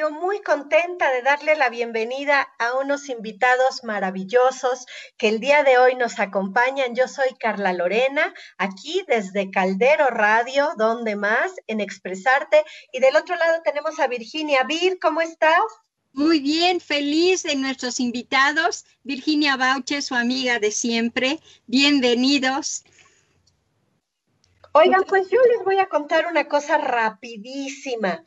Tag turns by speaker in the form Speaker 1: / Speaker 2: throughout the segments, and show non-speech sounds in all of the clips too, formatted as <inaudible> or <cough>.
Speaker 1: Yo muy contenta de darle la bienvenida a unos invitados maravillosos que el día de hoy nos acompañan. Yo soy Carla Lorena, aquí desde Caldero Radio, donde más, en Expresarte. Y del otro lado tenemos a Virginia. Vir, ¿cómo estás?
Speaker 2: Muy bien, feliz de nuestros invitados. Virginia Bauche, su amiga de siempre. Bienvenidos.
Speaker 1: Oigan, pues yo les voy a contar una cosa rapidísima.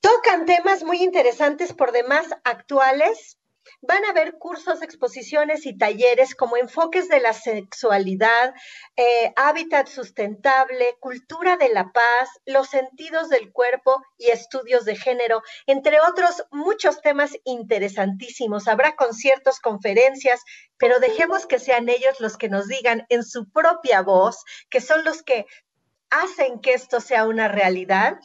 Speaker 1: Tocan temas muy interesantes por demás actuales. Van a haber cursos, exposiciones y talleres como enfoques de la sexualidad, eh, hábitat sustentable, cultura de la paz, los sentidos del cuerpo y estudios de género, entre otros muchos temas interesantísimos. Habrá conciertos, conferencias, pero dejemos que sean ellos los que nos digan en su propia voz, que son los que hacen que esto sea una realidad.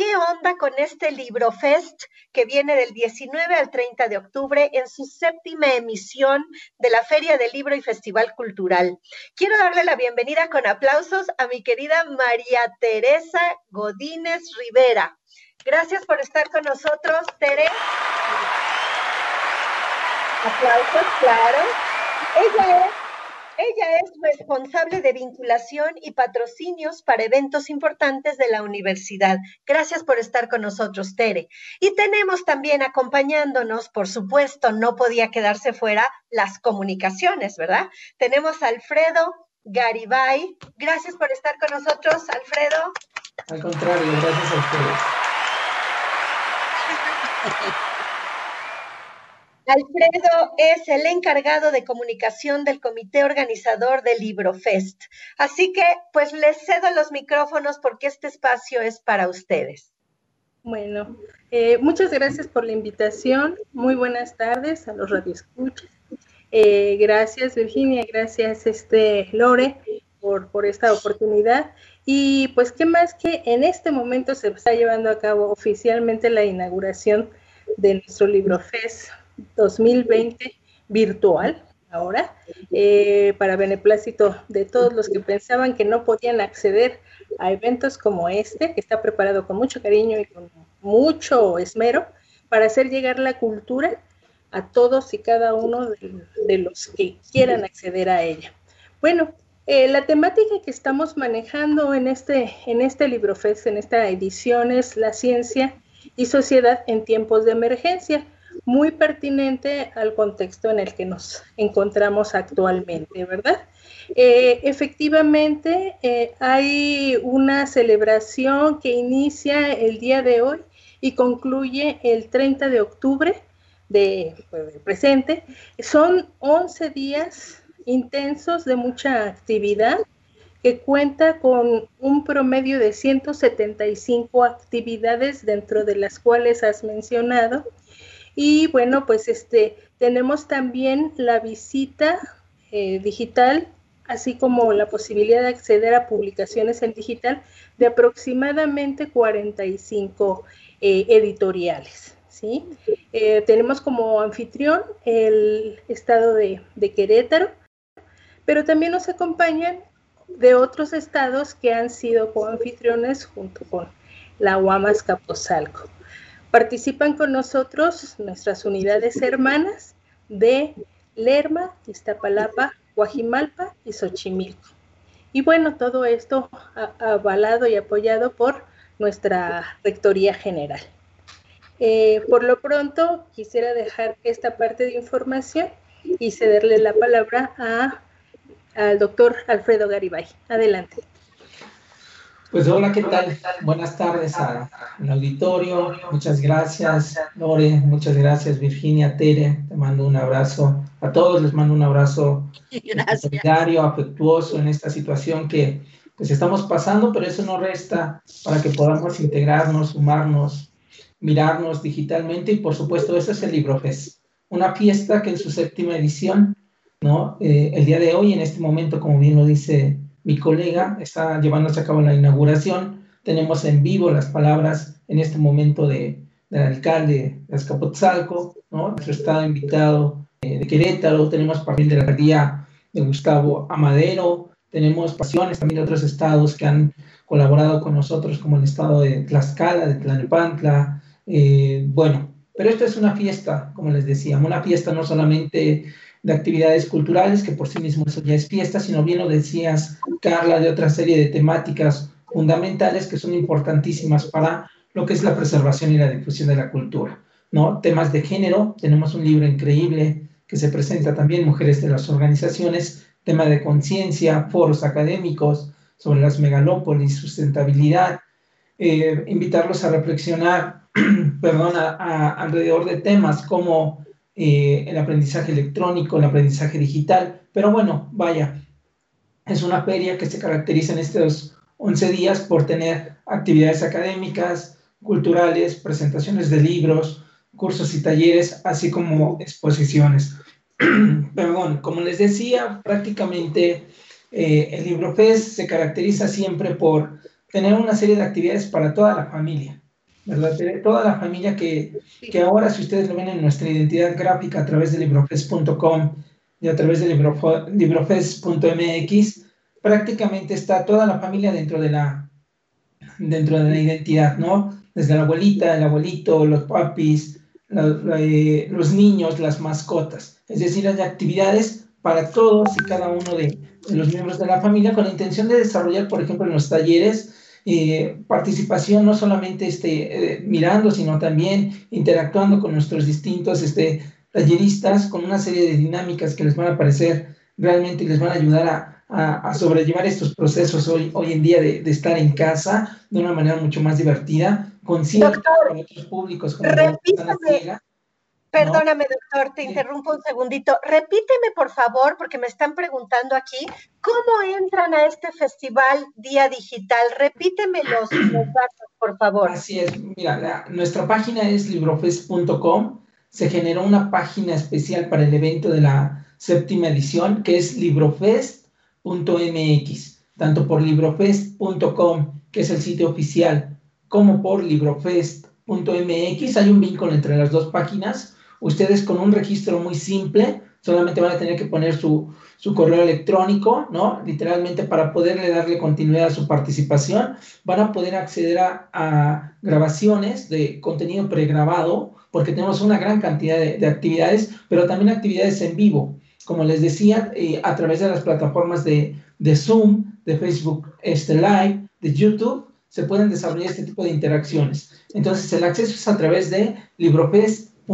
Speaker 1: ¿Qué onda con este Libro Fest que viene del 19 al 30 de octubre en su séptima emisión de la Feria del Libro y Festival Cultural? Quiero darle la bienvenida con aplausos a mi querida María Teresa Godínez Rivera. Gracias por estar con nosotros, Tere. Aplausos, claro. Ella es ella es responsable de vinculación y patrocinios para eventos importantes de la universidad. Gracias por estar con nosotros, Tere. Y tenemos también acompañándonos, por supuesto, no podía quedarse fuera las comunicaciones, ¿verdad? Tenemos a Alfredo Garibay. Gracias por estar con nosotros, Alfredo.
Speaker 3: Al contrario, gracias a ustedes. <laughs>
Speaker 1: Alfredo es el encargado de comunicación del comité organizador del Libro Fest. Así que, pues les cedo los micrófonos porque este espacio es para ustedes.
Speaker 4: Bueno, eh, muchas gracias por la invitación. Muy buenas tardes a los radioescuchas. Eh, gracias, Virginia. Gracias, este, Lore, por, esta oportunidad. Y pues, ¿qué más que en este momento se está llevando a cabo oficialmente la inauguración de nuestro Libro Fest 2020 virtual ahora, eh, para beneplácito de todos los que pensaban que no podían acceder a eventos como este, que está preparado con mucho cariño y con mucho esmero para hacer llegar la cultura a todos y cada uno de, los que quieran acceder a ella. Bueno, eh, la temática que estamos manejando en este, en este LibroFest, en esta edición, es la ciencia y sociedad en tiempos de emergencia muy pertinente al contexto en el que nos encontramos actualmente, ¿verdad? Eh, efectivamente, eh, hay una celebración que inicia el día de hoy y concluye el 30 de octubre de, pues, presente. Son 11 días intensos de mucha actividad que cuenta con un promedio de 175 actividades dentro de las cuales has mencionado y bueno, pues este, tenemos también la visita eh, digital, así como la posibilidad de acceder a publicaciones en digital de aproximadamente 45 eh, editoriales. ¿sí? Eh, tenemos como anfitrión el estado de, de Querétaro, pero también nos acompañan de otros estados que han sido coanfitriones junto con la Huamas Capozalco. Participan con nosotros nuestras unidades hermanas de Lerma, Iztapalapa, Guajimalpa y Xochimilco. Y bueno, todo esto avalado y apoyado por nuestra Rectoría General. Eh, por lo pronto, quisiera dejar esta parte de información y cederle la palabra al doctor Alfredo Garibay. Adelante.
Speaker 3: Pues hola, ¿qué tal? Buenas tardes al auditorio. Muchas gracias, Lore. Muchas gracias, Virginia, Tere. Te mando un abrazo. A todos les mando un abrazo solidario, afectuoso en esta situación que pues estamos pasando, pero eso no resta para que podamos integrarnos, sumarnos, mirarnos digitalmente y por supuesto eso es el LibroFest, una fiesta que en su séptima edición, ¿no? Eh, el día de hoy, en este momento, como bien lo dice mi colega está llevándose a cabo la inauguración. Tenemos en vivo las palabras en este momento de, del alcalde de Azcapotzalco, ¿no? nuestro estado invitado eh, de Querétaro, tenemos parte de la alcaldía de Gustavo Amadero, tenemos pasiones también de otros estados que han colaborado con nosotros, como el estado de Tlaxcala, de Tlalnepantla, eh, bueno, pero esto es una fiesta, como les decía, una fiesta no solamente de actividades culturales, que por sí mismo eso ya es fiesta, sino bien lo decías, Carla, de otra serie de temáticas fundamentales que son importantísimas para lo que es la preservación y la difusión de la cultura. ¿no? Temas de género, tenemos un libro increíble que se presenta también, Mujeres de las Organizaciones, tema de conciencia, foros académicos sobre las megalópolis, sustentabilidad, eh, invitarlos a reflexionar, <clears throat> perdón, alrededor de temas como eh, el aprendizaje electrónico, el aprendizaje digital, pero bueno, vaya, es una feria que se caracteriza en estos 11 días por tener actividades académicas, culturales, presentaciones de libros, cursos y talleres, así como exposiciones. <clears throat> Perdón, como les decía, prácticamente eh, el Libro Fest se caracteriza siempre por tener una serie de actividades para toda la familia, ¿verdad? Toda la familia que, que ahora, si ustedes lo ven en nuestra identidad gráfica a través de librofest.com y a través de librofest.mx, prácticamente está toda la familia dentro de la, dentro de la identidad, ¿no? Desde la abuelita, el abuelito, los papis, eh, los niños, las mascotas. Es decir, hay actividades para todos y cada uno de, los miembros de la familia con la intención de desarrollar, por ejemplo, en los talleres, eh, participación no solamente este, eh, mirando, sino también interactuando con nuestros distintos este, talleristas, con una serie de dinámicas que les van a parecer realmente y les van a ayudar a, a, sobrellevar estos procesos hoy, hoy en día de, de, estar en casa de una manera mucho más divertida, con otros públicos como
Speaker 1: Perdóname, doctor, te interrumpo un segundito. Repíteme, por favor, porque me están preguntando aquí, ¿cómo entran a este festival Día Digital? Repíteme los, <clears throat> datos, por favor.
Speaker 3: Así es, mira, nuestra página es librofest.com. Se generó una página especial para el evento de la séptima edición, que es librofest .mx, tanto por librofest.com, que es el sitio oficial, como por librofest.mx. Hay un vínculo entre las dos páginas. Ustedes con un registro muy simple, solamente van a tener que poner su, su correo electrónico, ¿no? Literalmente para poderle darle continuidad a su participación, van a poder acceder a, grabaciones de contenido pregrabado, porque tenemos una gran cantidad de, de actividades, pero también actividades en vivo como les decía, eh, a través de las plataformas de, de, Zoom, de Facebook este Live, de YouTube, se pueden desarrollar este tipo de interacciones. Entonces, el acceso es a través de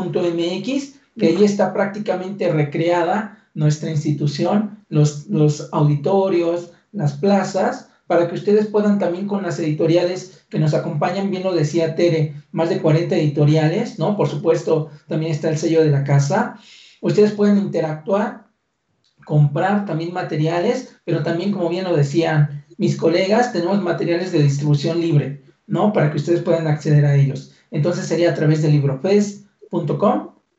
Speaker 3: librofest.mx, que ahí está prácticamente recreada nuestra institución, los, los auditorios, las plazas, para que ustedes puedan también con las editoriales que nos acompañan, bien lo decía Tere, más de 40 editoriales, ¿no? Por supuesto, también está el sello de la casa. Ustedes pueden interactuar comprar también materiales, pero también, como bien lo decían mis colegas, tenemos materiales de distribución libre, ¿no? Para que ustedes puedan acceder a ellos. Entonces sería a través de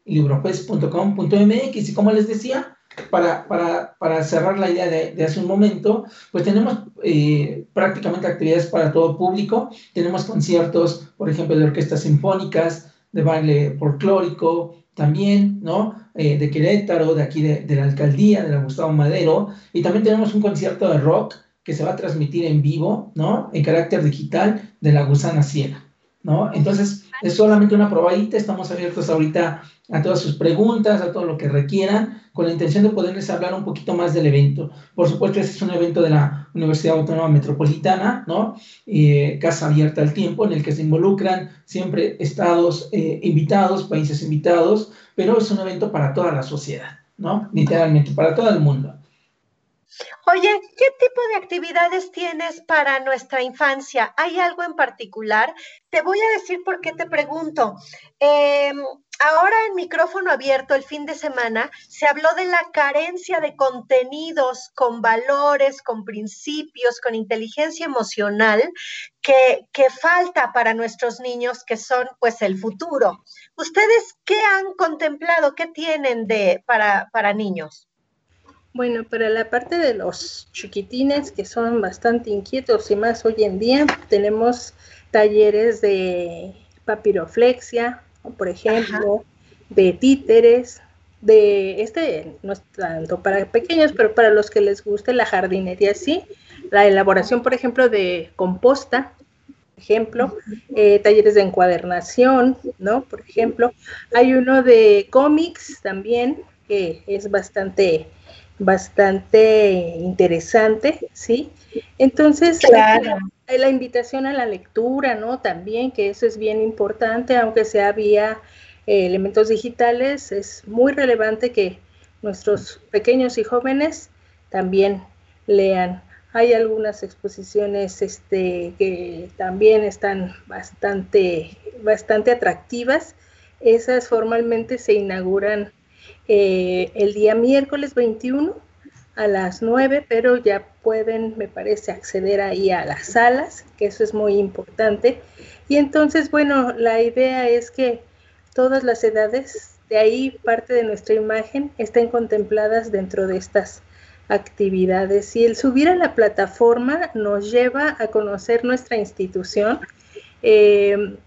Speaker 3: librofest.com y. Y como les decía, para, para, para, cerrar la idea de, de, hace un momento, pues tenemos eh, prácticamente actividades para todo público. Tenemos conciertos, por ejemplo, de orquestas sinfónicas, de baile folclórico, también, ¿no? Eh, de Querétaro, de aquí de, la alcaldía, de la Gustavo Madero, y también tenemos un concierto de rock que se va a transmitir en vivo, ¿no? En carácter digital de la Gusana Siena, ¿no? Entonces, es solamente una probadita, estamos abiertos ahorita a todas sus preguntas, a todo lo que requieran, con la intención de poderles hablar un poquito más del evento. Por supuesto, este es un evento de la Universidad Autónoma Metropolitana, ¿no? Eh, casa abierta al tiempo, en el que se involucran siempre estados eh, invitados, países invitados, pero es un evento para toda la sociedad, ¿no? Literalmente, para todo el mundo.
Speaker 1: Oye, ¿qué tipo de actividades tienes para nuestra infancia? ¿Hay algo en particular? Te voy a decir por qué te pregunto. Em, ahora en micrófono abierto el fin de semana se habló de la carencia de contenidos con valores, con principios, con inteligencia emocional que, que falta para nuestros niños que son pues el futuro. ¿Ustedes qué han contemplado? ¿Qué tienen de, para, para niños?
Speaker 4: Bueno, para la parte de los chiquitines que son bastante inquietos y más hoy en día, tenemos talleres de papiroflexia, por ejemplo, de títeres, de este, no es tanto para pequeños, pero para los que les guste la jardinería, sí, la elaboración, por ejemplo, de composta, ejemplo, eh, talleres de encuadernación, ¿no? Por ejemplo, hay uno de cómics también, que es bastante, bastante interesante, ¿sí? Entonces,
Speaker 1: Claro.
Speaker 4: la, la invitación a la lectura, ¿no? También, que eso es bien importante, aunque sea vía eh, elementos digitales, es muy relevante que nuestros pequeños y jóvenes también lean. Hay algunas exposiciones este, que también están bastante, bastante atractivas. Esas formalmente se inauguran eh, el día miércoles 21 a las 9, pero ya pueden, me parece, acceder ahí a las salas, que eso es muy importante. Y entonces, bueno, la idea es que todas las edades, de ahí parte de nuestra imagen, estén contempladas dentro de estas actividades. Y el subir a la plataforma nos lleva a conocer nuestra institución, eh,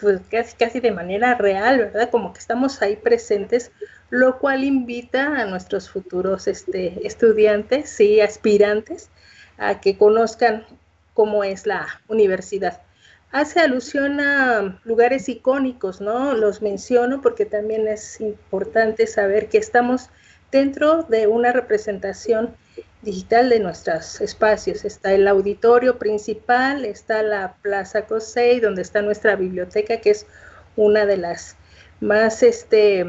Speaker 4: pues casi, casi de manera real, ¿verdad? Como que estamos ahí presentes, lo cual invita a nuestros futuros este, estudiantes y aspirantes a que conozcan cómo es la universidad. Hace alusión a lugares icónicos, ¿no? Los menciono porque también es importante saber que estamos dentro de una representación digital de nuestros espacios. Está el auditorio principal, está la Plaza Cosey, donde está nuestra biblioteca, que es una de las más, este,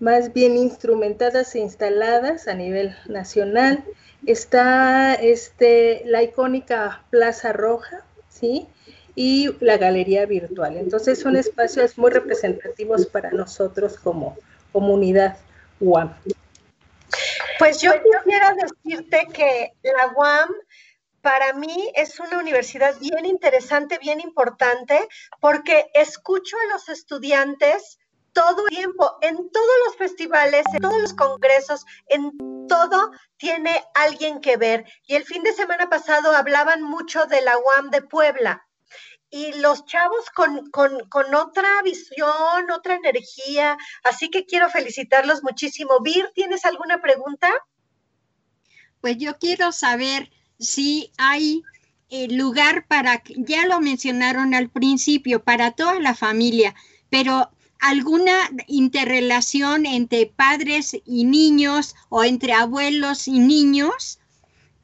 Speaker 4: más bien instrumentadas e instaladas a nivel nacional. Está este, la icónica Plaza Roja, ¿sí? y la galería virtual. Entonces son espacios muy representativos para nosotros como comunidad UAM.
Speaker 1: Pues yo quisiera decirte que la UAM para mí es una universidad bien interesante, bien importante, porque escucho a los estudiantes todo el tiempo, en todos los festivales, en todos los congresos, en todo tiene alguien que ver. Y el fin de semana pasado hablaban mucho de la UAM de Puebla y los chavos con, con, con, otra visión, otra energía. Así que quiero felicitarlos muchísimo. Vir, ¿tienes alguna pregunta?
Speaker 2: Pues yo quiero saber si hay eh, lugar para, ya lo mencionaron al principio, para toda la familia, pero alguna interrelación entre padres y niños o entre abuelos y niños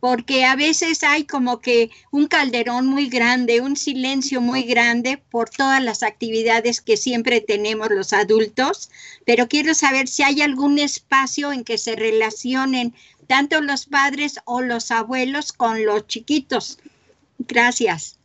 Speaker 2: porque a veces hay como que un calderón muy grande, un silencio muy grande por todas las actividades que siempre tenemos los adultos, pero quiero saber si hay algún espacio en que se relacionen tanto los padres o los abuelos con los chiquitos. Gracias.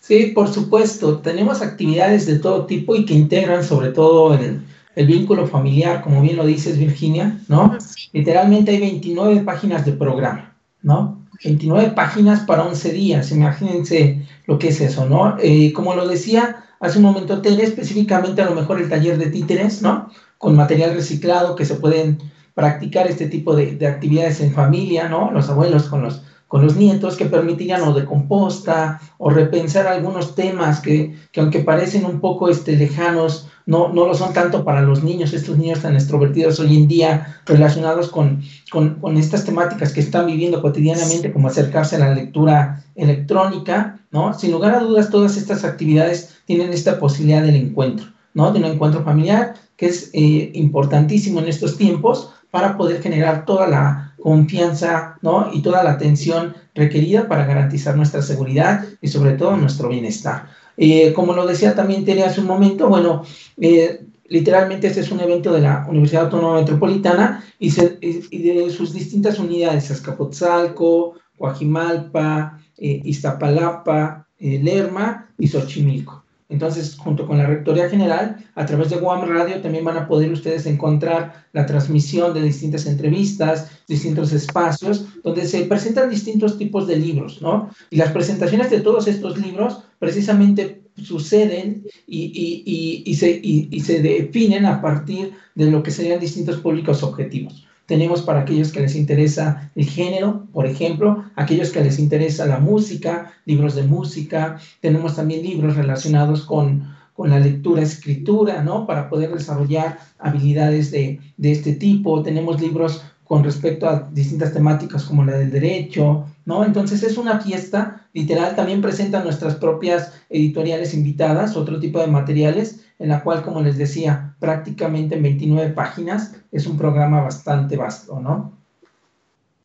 Speaker 3: Sí, por supuesto. Tenemos actividades de todo tipo y que integran sobre todo el, el vínculo familiar, como bien lo dices, Virginia, ¿no? Sí. Literalmente hay 29 páginas de programa, ¿no? 29 páginas para 11 días, imagínense lo que es eso, ¿no? Eh, como lo decía hace un momento Tere, específicamente a lo mejor el taller de títeres, ¿no? Con material reciclado que se pueden practicar este tipo de, de actividades en familia, ¿no? Los abuelos con los, con los nietos que permitirían o de composta o repensar algunos temas que, que aunque parecen un poco este, lejanos, no, no lo son tanto para los niños, estos niños tan extrovertidos hoy en día relacionados con, con, estas temáticas que están viviendo cotidianamente, como acercarse a la lectura electrónica, ¿no? Sin lugar a dudas, todas estas actividades tienen esta posibilidad del encuentro, ¿no? De un encuentro familiar que es eh, importantísimo en estos tiempos para poder generar toda la confianza, ¿no? Y toda la atención requerida para garantizar nuestra seguridad y sobre todo nuestro bienestar. Eh, como lo decía también Tere hace un momento, bueno, eh, literalmente este es un evento de la Universidad Autónoma Metropolitana y, se, y de sus distintas unidades, Azcapotzalco, Coajimalpa, eh, Iztapalapa, Lerma y Xochimilco. Entonces, junto con la Rectoría General, a través de Guam Radio también van a poder ustedes encontrar la transmisión de distintas entrevistas, distintos espacios, donde se presentan distintos tipos de libros, ¿no? Y las presentaciones de todos estos libros precisamente suceden y, y, y, se, y se definen a partir de lo que serían distintos públicos objetivos. Tenemos para aquellos que les interesa el género, por ejemplo, aquellos que les interesa la música, libros de música. Tenemos también libros relacionados con, con la lectura, escritura, ¿no? Para poder desarrollar habilidades de, de este tipo. Tenemos libros con respecto a distintas temáticas como la del derecho, ¿no? Entonces es una fiesta, literal, también presenta nuestras propias editoriales invitadas, otro tipo de materiales, en la cual, como les decía, prácticamente en 29 páginas, es un programa bastante vasto, ¿no?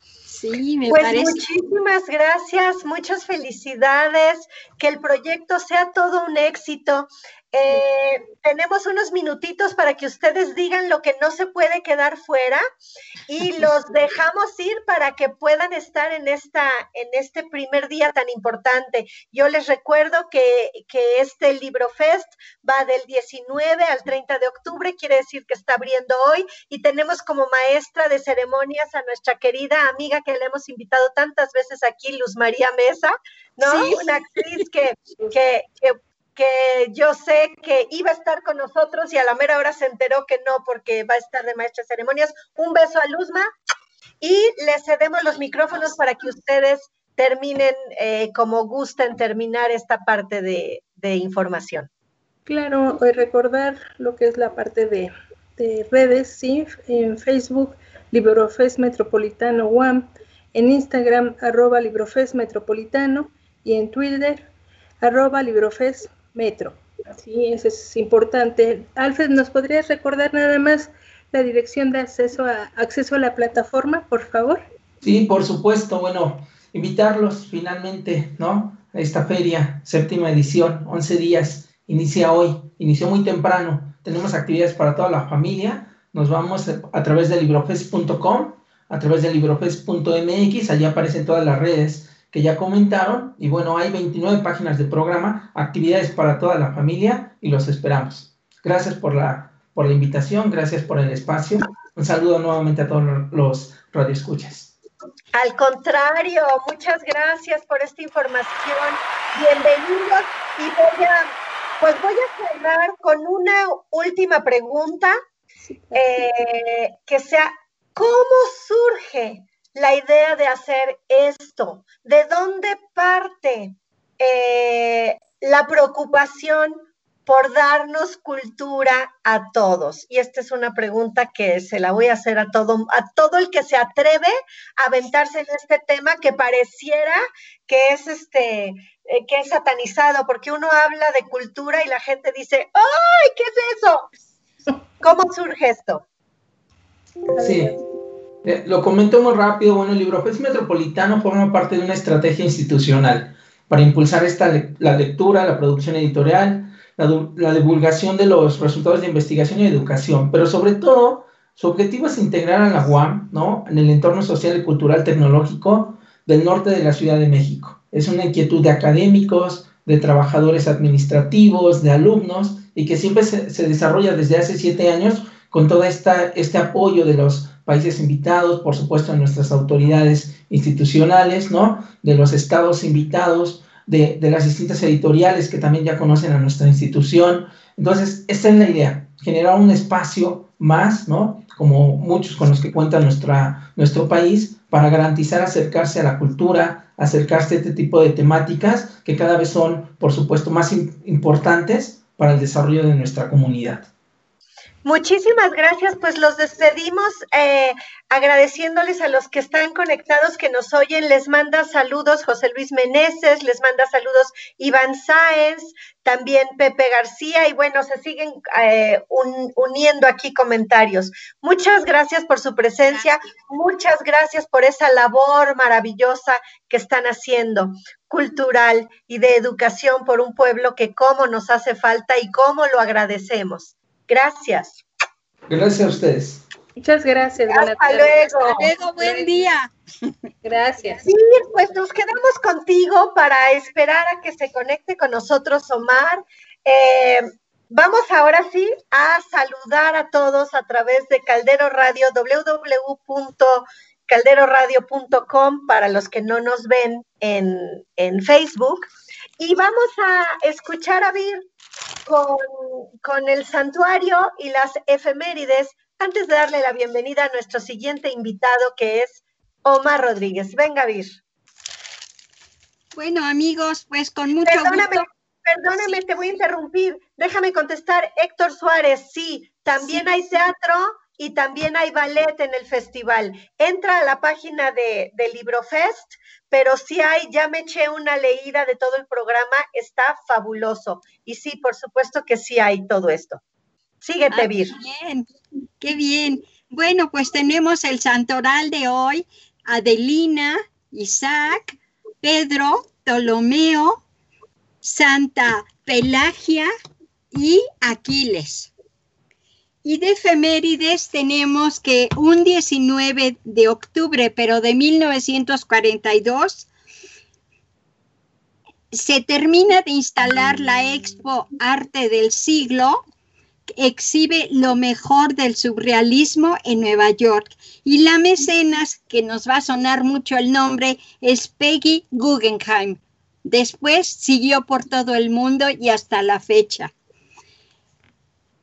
Speaker 1: Sí, me pues muchísimas gracias, muchas felicidades, que el proyecto sea todo un éxito. Eh, tenemos unos minutitos para que ustedes digan lo que no se puede quedar fuera y los dejamos ir para que puedan estar en, esta, en este primer día tan importante. Yo les recuerdo que, que este Libro Fest va del 19 al 30 de octubre, quiere decir que está abriendo hoy y tenemos como maestra de ceremonias a nuestra querida amiga que le hemos invitado tantas veces aquí, Luz María Mesa, ¿no? Una actriz que, que, que que yo sé que iba a estar con nosotros y a la mera hora se enteró que no porque va a estar de maestra de ceremonias. Un beso a Luzma y le cedemos los micrófonos para que ustedes terminen eh, como gusten terminar esta parte de, información.
Speaker 4: Claro, recordar lo que es la parte de, redes, sí, en Facebook, Librofest Metropolitano UAM, en Instagram, arroba Librofest Metropolitano y en Twitter, arroba Librofest metro. Sí, eso es importante. Alfred, ¿nos podrías recordar nada más la dirección de acceso a, acceso a la plataforma, por favor?
Speaker 3: Sí, por supuesto. Bueno, invitarlos finalmente, ¿no? A esta feria, séptima edición, 11 días, inicia hoy, inició muy temprano. Tenemos actividades para toda la familia. Nos vamos a través de librofest.com, a través de librofest.mx, allí aparecen todas las redes que ya comentaron. Y bueno, hay 29 páginas de programa, actividades para toda la familia y los esperamos. Gracias por la, por la invitación, gracias por el espacio. Un saludo nuevamente a todos los radioescuchas.
Speaker 1: Al contrario, muchas gracias por esta información. Bienvenidos y voy a, pues voy a cerrar con una última pregunta eh, que sea, ¿cómo surge la idea de hacer esto? ¿De dónde parte eh, la preocupación por darnos cultura a todos? Y esta es una pregunta que se la voy a hacer a todo, a todo el que se atreve a aventarse en este tema que pareciera que es este eh, que es satanizado, porque uno habla de cultura y la gente dice, ¡ay, qué es eso! ¿Cómo surge esto?
Speaker 3: Sí, eh, lo comento muy rápido, bueno, el LibroFest Metropolitano forma parte de una estrategia institucional para impulsar esta la lectura, la producción editorial, la, divulgación de los resultados de investigación y educación, pero sobre todo su objetivo es integrar a la UAM ¿no? en el entorno social y cultural tecnológico del norte de la Ciudad de México. Es una inquietud de académicos, de trabajadores administrativos, de alumnos, y que siempre se, se desarrolla desde hace siete años con todo esta, este apoyo de los países invitados, por supuesto, de nuestras autoridades institucionales, ¿no? De los estados invitados, de, las distintas editoriales que también ya conocen a nuestra institución. Entonces, esta es la idea, generar un espacio más, ¿no? Como muchos con los que cuenta nuestra, nuestro país, para garantizar acercarse a la cultura, acercarse a este tipo de temáticas que cada vez son, por supuesto, más importantes para el desarrollo de nuestra comunidad.
Speaker 1: Muchísimas gracias, pues los despedimos eh, agradeciéndoles a los que están conectados, que nos oyen. Les manda saludos José Luis Meneses, les manda saludos Iván Sáenz, también Pepe García y bueno, se siguen eh, uniendo aquí comentarios. Muchas gracias por su presencia, muchas gracias por esa labor maravillosa que están haciendo cultural y de educación por un pueblo que cómo nos hace falta y cómo lo agradecemos. Gracias.
Speaker 3: Gracias a ustedes.
Speaker 4: Muchas gracias.
Speaker 1: Hasta luego.
Speaker 2: Hasta luego, buen día.
Speaker 4: Gracias.
Speaker 1: Sí, pues nos quedamos contigo para esperar a que se conecte con nosotros Omar. Eh, vamos ahora sí a saludar a todos a través de Caldero Radio, www.calderoradio.com para los que no nos ven en, en Facebook. Y vamos a escuchar a Vir con, el santuario y las efemérides antes de darle la bienvenida a nuestro siguiente invitado que es Omar Rodríguez. Venga, Vir.
Speaker 2: Bueno, amigos, pues con mucho
Speaker 1: Perdóname, perdóname, te voy a interrumpir. Déjame contestar. Héctor Suárez, sí, también hay teatro y también hay ballet en el festival. Entra a la página de, de Librofest, pero sí hay, ya me eché una leída de todo el programa, está fabuloso. Y sí, por supuesto que sí hay todo esto. Síguete, ah, Vir.
Speaker 2: Qué bien, qué bien. Bueno, pues tenemos el santoral de hoy, Adelina, Isaac, Pedro, Ptolomeo, Santa Pelagia y Aquiles. Y de efemérides tenemos que un 19 de octubre, pero de 1942, se termina de instalar la Expo Arte del Siglo, exhibe lo mejor del surrealismo en Nueva York. Y la mecenas, que nos va a sonar mucho el nombre, es Peggy Guggenheim. Después siguió por todo el mundo y hasta la fecha.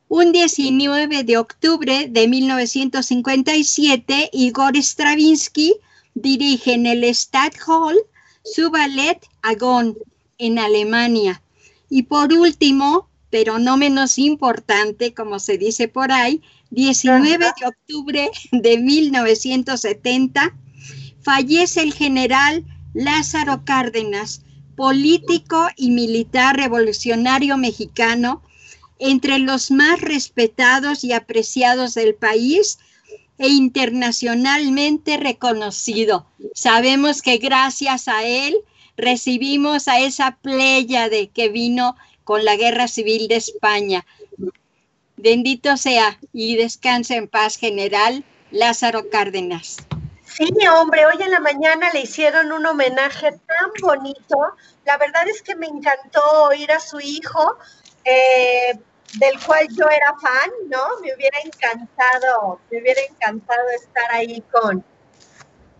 Speaker 2: Un 19 de octubre de 1957, Igor Stravinsky dirige en el Stadthalle su ballet Agón en Alemania. Y por último, pero no menos importante, como se dice por ahí, 19 de octubre de 1970, fallece el general Lázaro Cárdenas, político y militar revolucionario mexicano, entre los más respetados y apreciados del país e internacionalmente reconocido. Sabemos que gracias a él recibimos a esa de que vino con la Guerra Civil de España. Bendito sea y descanse en paz, general Lázaro Cárdenas.
Speaker 1: Sí, hombre, hoy en la mañana le hicieron un homenaje tan bonito. La verdad es que me encantó oír a su hijo, eh, del cual yo era fan, ¿no? Me hubiera encantado, me hubiera encantado estar ahí con,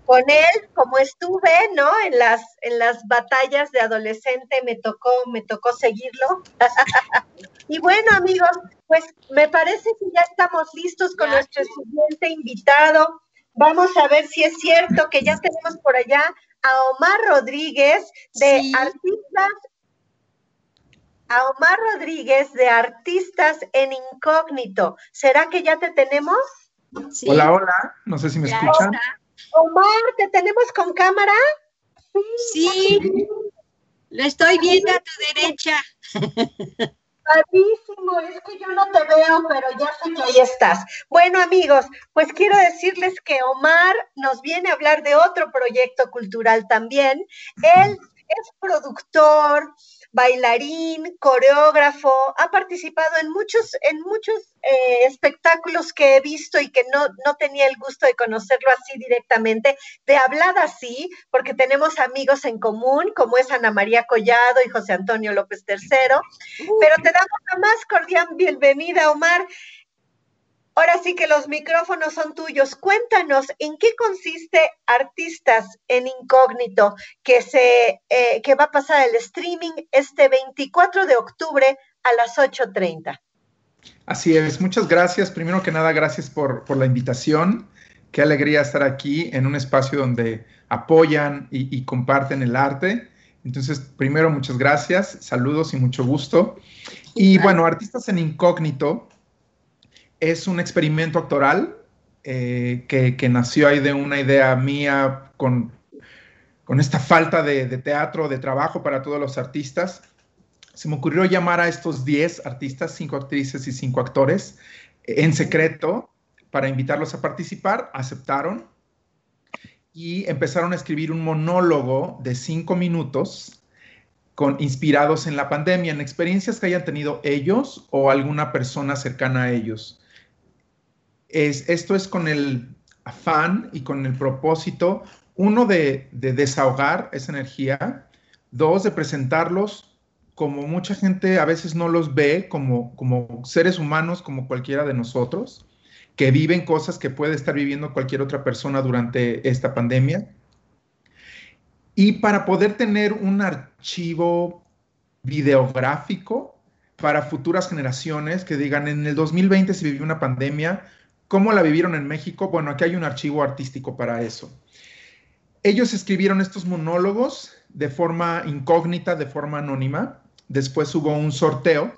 Speaker 1: con él, como estuve, ¿no? En las, en las batallas de adolescente me tocó, me tocó seguirlo. <laughs> y bueno, amigos, pues me parece que ya estamos listos con nuestro siguiente invitado. Vamos a ver si es cierto que ya tenemos por allá a Omar Rodríguez de Artistas. A Omar Rodríguez de Artistas en Incógnito. ¿Será que ya te tenemos?
Speaker 5: Hola, hola. No sé si me escuchan.
Speaker 1: Omar, ¿te tenemos con cámara?
Speaker 2: Sí. Lo estoy viendo a tu derecha.
Speaker 1: Padrísimo, es que yo no te veo, pero ya sé que ahí estás. Bueno, amigos, pues quiero decirles que Omar nos viene a hablar de otro proyecto cultural también. Él es productor, bailarín, coreógrafo, ha participado en muchos, en muchos eh, espectáculos que he visto y que no, no tenía el gusto de conocerlo así directamente, de hablar así, porque tenemos amigos en común, como es Ana María Collado y José Antonio López III, pero te damos la más cordial bienvenida, Omar. Ahora sí que los micrófonos son tuyos. Cuéntanos en qué consiste Artistas en Incógnito, que, se, eh, que va a pasar el streaming este 24 de octubre a las 8.30.
Speaker 5: Así es, muchas gracias. Primero que nada, gracias por, la invitación. Qué alegría estar aquí en un espacio donde apoyan y, y comparten el arte. Entonces, primero, muchas gracias, saludos y mucho gusto. Y bueno, Artistas en Incógnito es un experimento actoral eh, que, nació ahí de una idea mía con, con esta falta de, teatro, de trabajo para todos los artistas. Se me ocurrió llamar a estos 10 artistas, 5 actrices y 5 actores, en secreto para invitarlos a participar. Aceptaron y empezaron a escribir un monólogo de 5 minutos con, inspirados en la pandemia, en experiencias que hayan tenido ellos o alguna persona cercana a ellos esto es con el afán y con el propósito, uno, de, desahogar esa energía, dos, de presentarlos como mucha gente a veces no los ve como, como seres humanos, como cualquiera de nosotros, que viven cosas que puede estar viviendo cualquier otra persona durante esta pandemia. Y para poder tener un archivo videográfico para futuras generaciones que digan, en el 2020 se vivió una pandemia, ¿Cómo la vivieron en México? Bueno, aquí hay un archivo artístico para eso. Ellos escribieron estos monólogos de forma incógnita, de forma anónima. después hubo un sorteo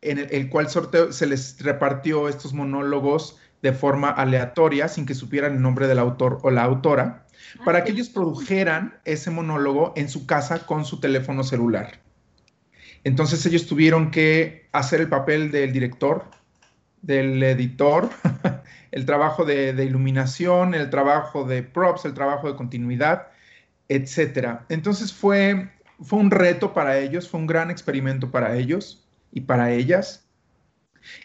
Speaker 5: en el, cual sorteo se les repartió estos monólogos de forma aleatoria, sin que supieran el nombre del autor o la autora, ah, para que ellos produjeran ese monólogo en su casa con su teléfono celular. Entonces ellos tuvieron que hacer el papel del director, del editor, <laughs> el trabajo de, iluminación, el trabajo de props, el trabajo de continuidad, etc. Entonces fue, fue un reto para ellos, fue un gran experimento para ellos y para ellas.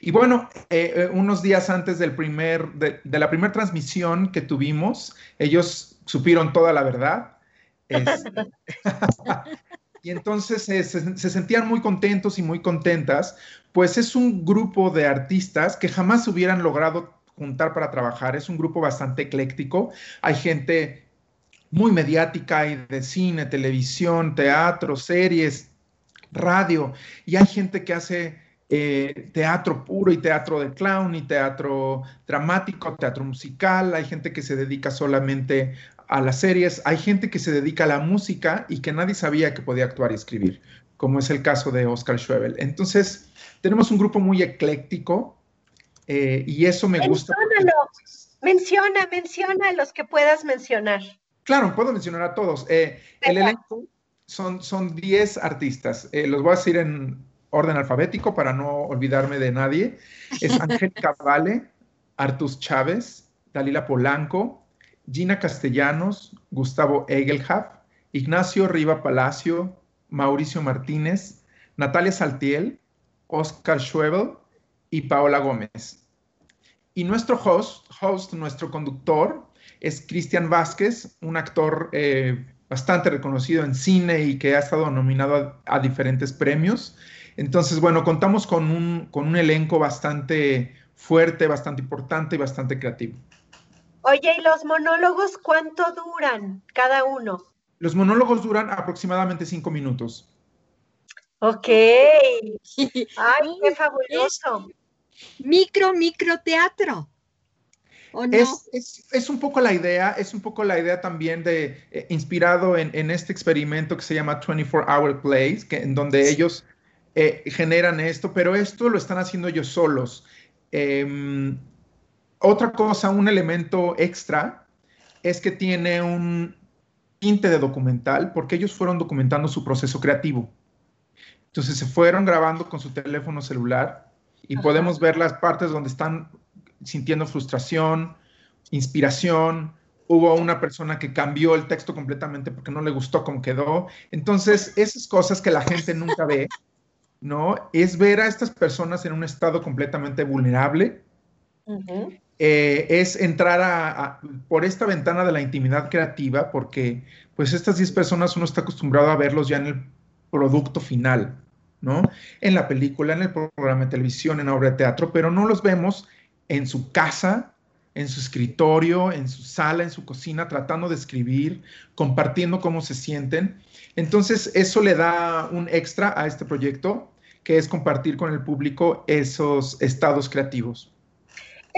Speaker 5: Y bueno, eh, eh, unos días antes del primer, de, la primera transmisión que tuvimos, ellos supieron toda la verdad. Este, <laughs> y entonces se, sentían muy contentos y muy contentas, pues es un grupo de artistas que jamás hubieran logrado juntar para trabajar. Es un grupo bastante ecléctico. Hay gente muy mediática y de cine, televisión, teatro, series, radio, y hay gente que hace eh, teatro puro y teatro de clown y teatro dramático, teatro musical, hay gente que se dedica solamente a las series, hay gente que se dedica a la música y que nadie sabía que podía actuar y escribir, como es el caso de Oscar Schwebel. Entonces, tenemos un grupo muy ecléctico eh, y eso me gusta.
Speaker 1: Menciona, menciona a los que puedas mencionar.
Speaker 5: Claro, puedo mencionar a todos. Eh, el elenco son, son 10 artistas. Eh, los voy a decir en orden alfabético para no olvidarme de nadie. Es <laughs> Angélica Vale, Artus Chávez, Dalila Polanco, Gina Castellanos, Gustavo Egelhaf, Ignacio Riva Palacio, Mauricio Martínez, Natalia Saltiel, Oscar Schwebel y Paola Gómez. Y nuestro host, host nuestro conductor, es Cristian Vázquez, un actor eh, bastante reconocido en cine y que ha estado nominado a, diferentes premios. Entonces, bueno, contamos con un, con un elenco bastante fuerte, bastante importante y bastante creativo.
Speaker 1: Oye, ¿y los monólogos cuánto duran cada uno?
Speaker 5: Los monólogos duran aproximadamente cinco minutos.
Speaker 1: Ok. Ay, <laughs> qué fabuloso.
Speaker 2: Micro, micro teatro.
Speaker 5: Es, un poco la idea, es un poco la idea también de, eh, inspirado en, este experimento que se llama 24 Hour Plays, que, en donde ellos eh, generan esto, pero esto lo están haciendo ellos solos. Em, otra cosa, un elemento extra, es que tiene un tinte de documental, porque ellos fueron documentando su proceso creativo. Entonces se fueron grabando con su teléfono celular y podemos ver las partes donde están sintiendo frustración, inspiración. Hubo una persona que cambió el texto completamente porque no le gustó cómo quedó. Entonces, esas cosas que la gente nunca ve, ¿no? Es ver a estas personas en un estado completamente vulnerable. Eh, es entrar por esta ventana de la intimidad creativa, porque pues estas 10 personas uno está acostumbrado a verlos ya en el producto final, ¿no? En la película, en el programa de televisión, en la obra de teatro, pero no los vemos en su casa, en su escritorio, en su sala, en su cocina, tratando de escribir, compartiendo cómo se sienten. Entonces, eso le da un extra a este proyecto, que es compartir con el público esos estados creativos.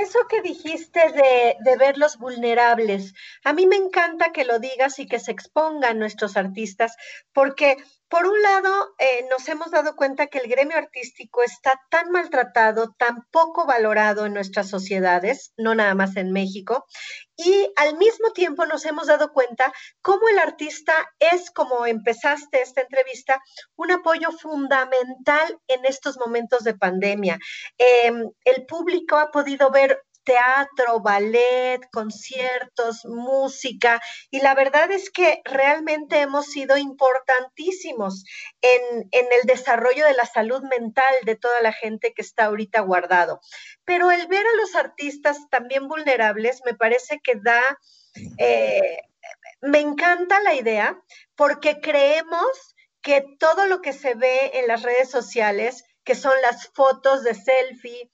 Speaker 1: Eso que dijiste de, de verlos vulnerables, a mí me encanta que lo digas y que se expongan nuestros artistas, porque por un lado, eh, nos hemos dado cuenta que el gremio artístico está tan maltratado, tan poco valorado en nuestras sociedades, no nada más en México, y al mismo tiempo nos hemos dado cuenta cómo el artista es, como empezaste esta entrevista, un apoyo fundamental en estos momentos de pandemia. Em, el público ha podido ver teatro, ballet, conciertos, música, y la verdad es que realmente hemos sido importantísimos en, el desarrollo de la salud mental de toda la gente que está ahorita guardado. Pero el ver a los artistas también vulnerables me parece que da... Eh, me encanta la idea porque creemos que todo lo que se ve en las redes sociales, que son las fotos de selfie,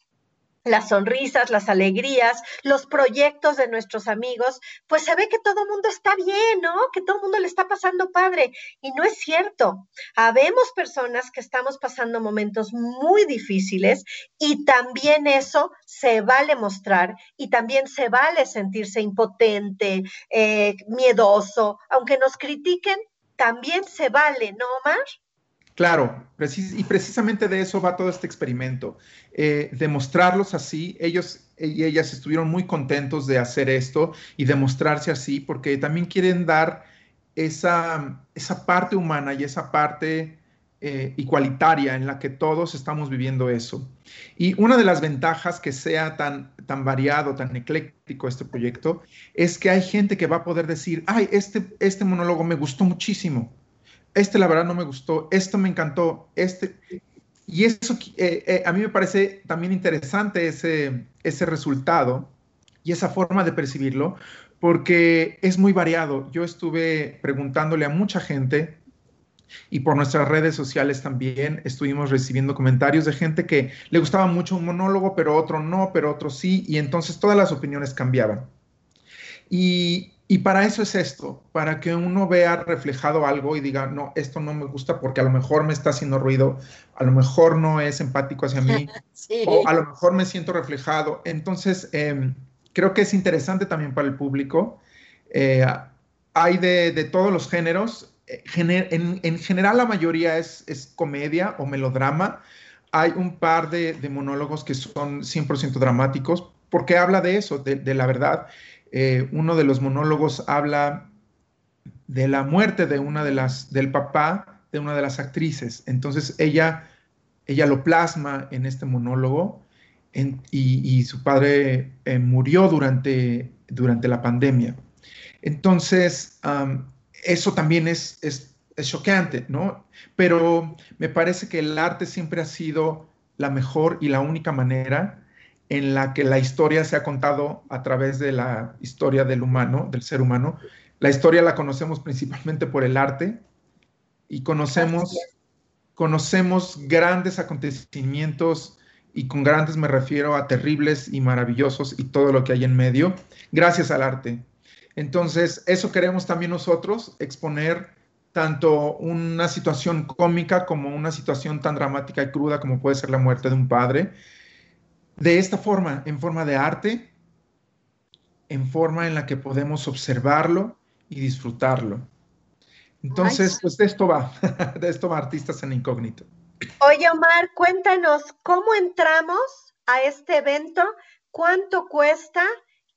Speaker 1: las sonrisas, las alegrías, los proyectos de nuestros amigos, pues se ve que todo el mundo está bien, ¿no? Que todo el mundo le está pasando padre. Y no es cierto. Habemos personas que estamos pasando momentos muy difíciles y también eso se vale mostrar y también se vale sentirse impotente, eh, miedoso, aunque nos critiquen, también se vale, ¿no, Omar?
Speaker 5: Claro, y precisamente de eso va todo este experimento, eh, demostrarlos así, ellos y ellas estuvieron muy contentos de hacer esto y demostrarse así, porque también quieren dar esa, esa parte humana y esa parte eh, igualitaria en la que todos estamos viviendo eso. Y una de las ventajas que sea tan, tan variado, tan ecléctico este proyecto, es que hay gente que va a poder decir, ay, este, este monólogo me gustó muchísimo este la verdad no me gustó, esto me encantó, este... Y eso eh, eh, a mí me parece también interesante ese, ese resultado y esa forma de percibirlo, porque es muy variado. Yo estuve preguntándole a mucha gente y por nuestras redes sociales también estuvimos recibiendo comentarios de gente que le gustaba mucho un monólogo, pero otro no, pero otro sí, y entonces todas las opiniones cambiaban. Y, y para eso es esto, para que uno vea reflejado algo y diga, no, esto no me gusta porque a lo mejor me está haciendo ruido, a lo mejor no es empático hacia mí, <laughs> o a lo mejor me siento reflejado. Entonces, em, creo que es interesante también para el público. Eh, hay de, todos los géneros. Eh, en, general, la mayoría es, es, comedia o melodrama. Hay un par de, monólogos que son 100% dramáticos porque habla de eso, de, de la verdad. Eh, uno de los monólogos habla de la muerte de una de las, del papá de una de las actrices. Entonces ella, ella lo plasma en este monólogo y, su padre eh, murió durante, durante la pandemia. Entonces, eso también es, es, es choqueante, ¿no? Pero me parece que el arte siempre ha sido la mejor y la única manera en la que la historia se ha contado a través de la historia del humano, del ser humano. La historia la conocemos principalmente por el arte y conocemos, conocemos grandes acontecimientos y con grandes me refiero a terribles y maravillosos y todo lo que hay en medio, gracias al arte. Entonces, eso queremos también nosotros, exponer tanto una situación cómica como una situación tan dramática y cruda como puede ser la muerte de un padre, de esta forma, en forma de arte, en forma en la que podemos observarlo y disfrutarlo. Entonces, pues de esto va, <laughs> de esto va Artistas en Incógnito.
Speaker 1: Oye, Omar, cuéntanos cómo entramos a este evento, cuánto cuesta,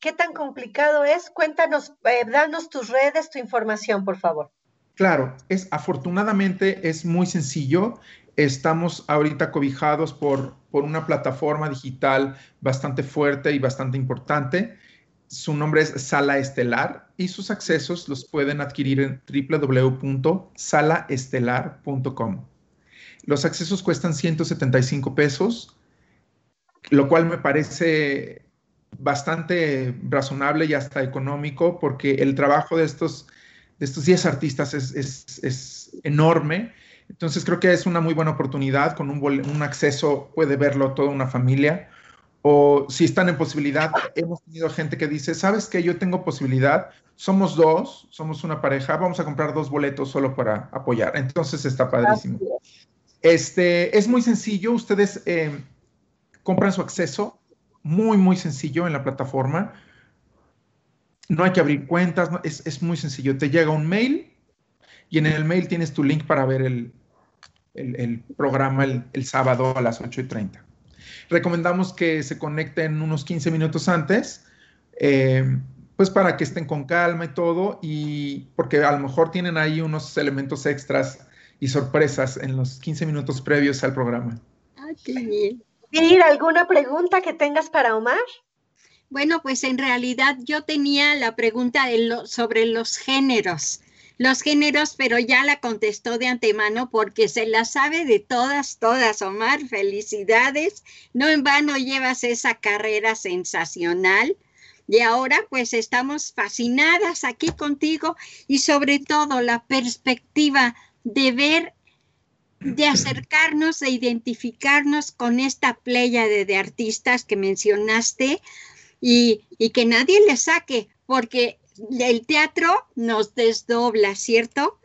Speaker 1: qué tan complicado es. Cuéntanos, eh, danos tus redes, tu información, por favor.
Speaker 5: Claro, es afortunadamente es muy sencillo. Estamos ahorita cobijados por, por una plataforma digital bastante fuerte y bastante importante. Su nombre es Sala Estelar y sus accesos los pueden adquirir en www.salaestelar.com. Los accesos cuestan 175 pesos, lo cual me parece bastante razonable y hasta económico porque el trabajo de estos, de estos 10 artistas es, es, es enorme entonces creo que es una muy buena oportunidad, con un, acceso puede verlo toda una familia. O si están en posibilidad, hemos tenido gente que dice, ¿sabes qué? Yo tengo posibilidad, somos dos, somos una pareja, vamos a comprar dos boletos solo para apoyar. Entonces está padrísimo. Este, es muy sencillo, ustedes eh, compran su acceso, muy, muy sencillo en la plataforma. No hay que abrir cuentas, es, es muy sencillo. Te llega un mail y en el mail tienes tu link para ver el, el, programa el, sábado a las 8 y 30. Recomendamos que se conecten unos 15 minutos antes, eh, pues para que estén con calma y todo, y porque a lo mejor tienen ahí unos elementos extras y sorpresas en los 15 minutos previos al programa.
Speaker 1: Ah, qué bien. ¿Ir alguna pregunta que tengas para Omar?
Speaker 2: Bueno, pues en realidad yo tenía la pregunta sobre los géneros los géneros, pero ya la contestó de antemano porque se la sabe de todas, todas, Omar. Felicidades. No en vano llevas esa carrera sensacional. Y ahora pues estamos fascinadas aquí contigo y sobre todo la perspectiva de ver, de acercarnos, de identificarnos con esta playa de, artistas que mencionaste y, y que nadie le saque, porque el teatro nos desdobla, ¿cierto?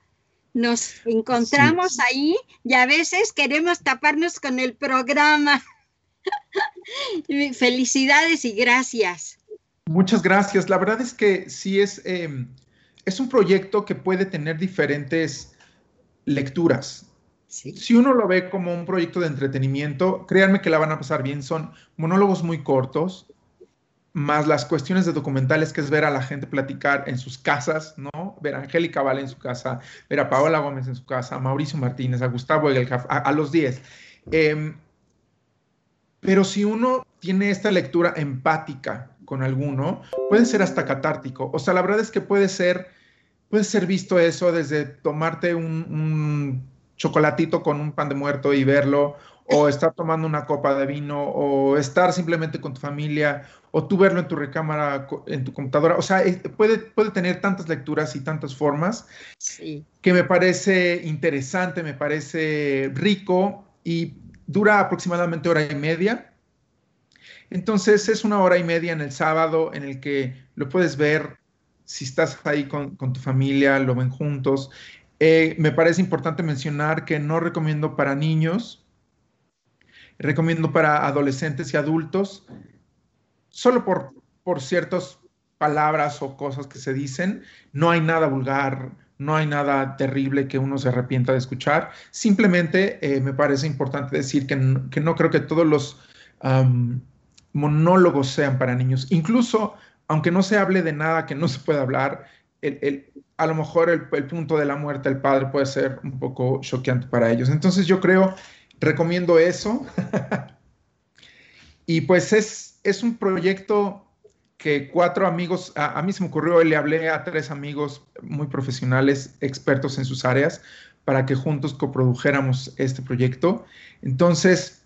Speaker 2: Nos encontramos ahí y a veces queremos taparnos con el programa. <laughs> Felicidades y gracias.
Speaker 5: Muchas gracias. La verdad es que sí es, em, es un proyecto que puede tener diferentes lecturas. Si uno lo ve como un proyecto de entretenimiento, créanme que la van a pasar bien. Son monólogos muy cortos, más las cuestiones de documentales que es ver a la gente platicar en sus casas, ¿no? Ver a Angélica Vale en su casa, ver a Paola Gómez en su casa, a Mauricio Martínez, a Gustavo Egelhaf, a, los 10. Em, pero si uno tiene esta lectura empática con alguno, puede ser hasta catártico. O sea, la verdad es que puede ser, puede ser visto eso desde tomarte un chocolatito con un pan de muerto y verlo, o estar tomando una copa de vino, o estar simplemente con tu familia, o tú verlo en tu recámara, en tu computadora. O sea, puede, puede tener tantas lecturas y tantas formas que me parece interesante, me parece rico y dura aproximadamente hora y media. Entonces es una hora y media en el sábado en el que lo puedes ver si estás ahí con, con tu familia, lo ven juntos. Eh, me parece importante mencionar que no recomiendo para niños, recomiendo para adolescentes y adultos, solo por, por ciertas palabras o cosas que se dicen. No hay nada vulgar, no hay nada terrible que uno se arrepienta de escuchar. Simplemente eh, me parece importante decir que, no creo que todos los monólogos sean para niños. Incluso, aunque no se hable de nada que no se pueda hablar, el, a lo mejor el, punto de la muerte del padre puede ser un poco choqueante para ellos. Entonces yo creo, recomiendo eso. <laughs> y pues es, es un proyecto que cuatro amigos, a, mí se me ocurrió, le hablé a tres amigos muy profesionales, expertos en sus áreas, para que juntos coprodujéramos este proyecto. Entonces,